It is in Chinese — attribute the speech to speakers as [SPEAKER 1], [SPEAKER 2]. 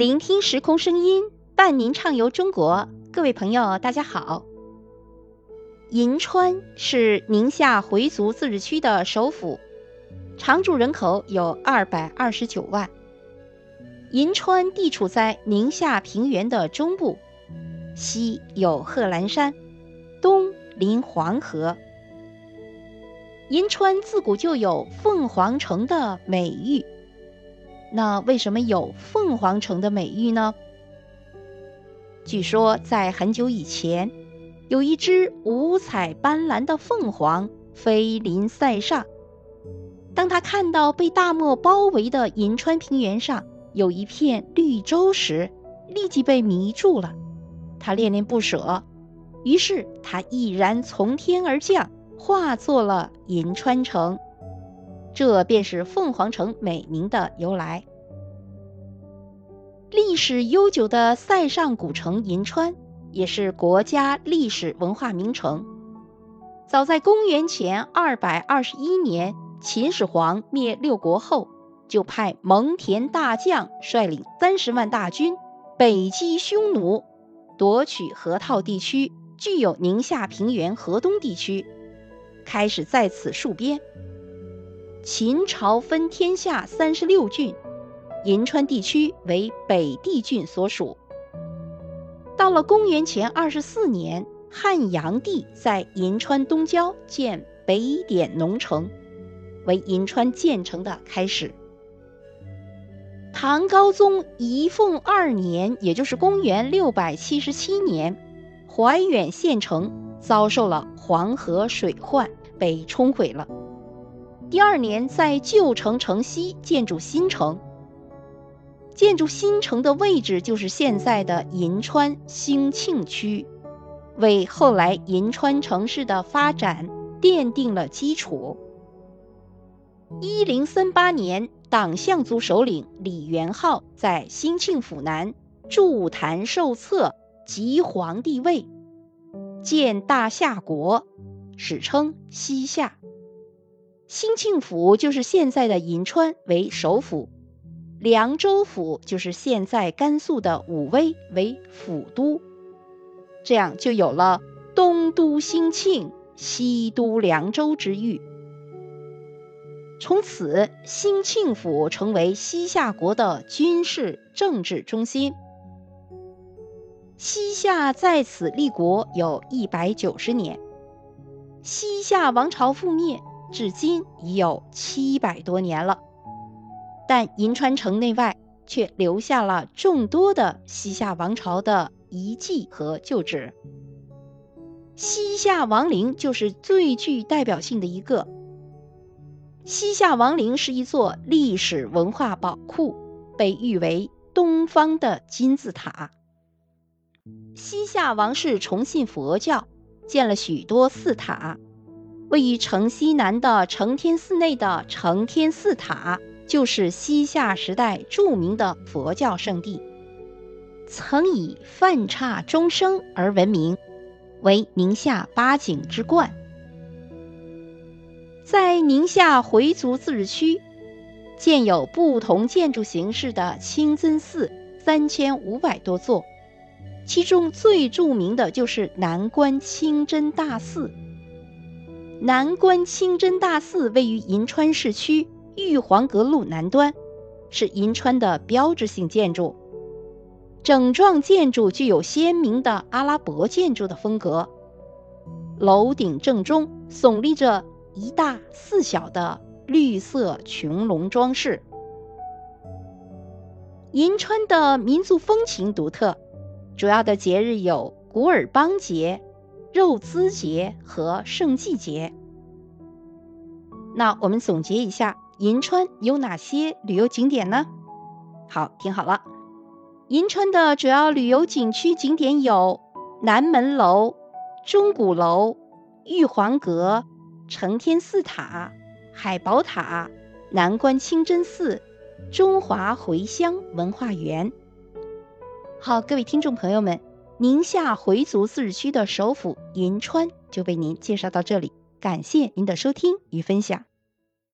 [SPEAKER 1] 聆听时空声音，伴您畅游中国。各位朋友，大家好。银川是宁夏回族自治区的首府，常住人口有二百二十九万。银川地处在宁夏平原的中部，西有贺兰山，东临黄河。银川自古就有“凤凰城”的美誉，那为什么有“凤凰城”的美誉呢？据说在很久以前，有一只五彩斑斓的凤凰飞临塞上。当他看到被大漠包围的银川平原上有一片绿洲时，立即被迷住了。他恋恋不舍，于是他毅然从天而降。化作了银川城，这便是凤凰城美名的由来。历史悠久的塞上古城银川，也是国家历史文化名城。早在公元前二百二十一年，秦始皇灭六国后，就派蒙恬大将率领三十万大军北击匈奴，夺取河套地区，具有宁夏平原河东地区。开始在此戍边。秦朝分天下三十六郡，银川地区为北地郡所属。到了公元前二十四年，汉阳帝在银川东郊建北点农城，为银川建成的开始。唐高宗仪凤二年，也就是公元六百七十七年，怀远县城遭受了黄河水患。被冲毁了。第二年，在旧城城西建筑新城。建筑新城的位置就是现在的银川兴庆区，为后来银川城市的发展奠定了基础。一零三八年，党项族首领李元昊在兴庆府南筑坛受册，即皇帝位，建大夏国。史称西夏，兴庆府就是现在的银川为首府，凉州府就是现在甘肃的武威为府都，这样就有了东都兴庆，西都凉州之誉。从此，兴庆府成为西夏国的军事政治中心。西夏在此立国有一百九十年。西夏王朝覆灭，至今已有七百多年了，但银川城内外却留下了众多的西夏王朝的遗迹和旧址。西夏王陵就是最具代表性的一个。西夏王陵是一座历史文化宝库，被誉为东方的金字塔。西夏王室崇信佛教。建了许多寺塔，位于城西南的承天寺内的承天寺塔，就是西夏时代著名的佛教圣地，曾以梵刹钟声而闻名，为宁夏八景之冠。在宁夏回族自治区，建有不同建筑形式的清真寺三千五百多座。其中最著名的就是南关清真大寺。南关清真大寺位于银川市区玉皇阁路南端，是银川的标志性建筑。整幢建筑具有鲜明的阿拉伯建筑的风格，楼顶正中耸立着一大四小的绿色穹隆装饰。银川的民族风情独特。主要的节日有古尔邦节、肉孜节和圣祭节。那我们总结一下，银川有哪些旅游景点呢？好，听好了，银川的主要旅游景区景点有南门楼、钟鼓楼、玉皇阁、承天寺塔、海宝塔、南关清真寺、中华回乡文化园。好，各位听众朋友们，宁夏回族自治区的首府银川就为您介绍到这里，感谢您的收听与分享。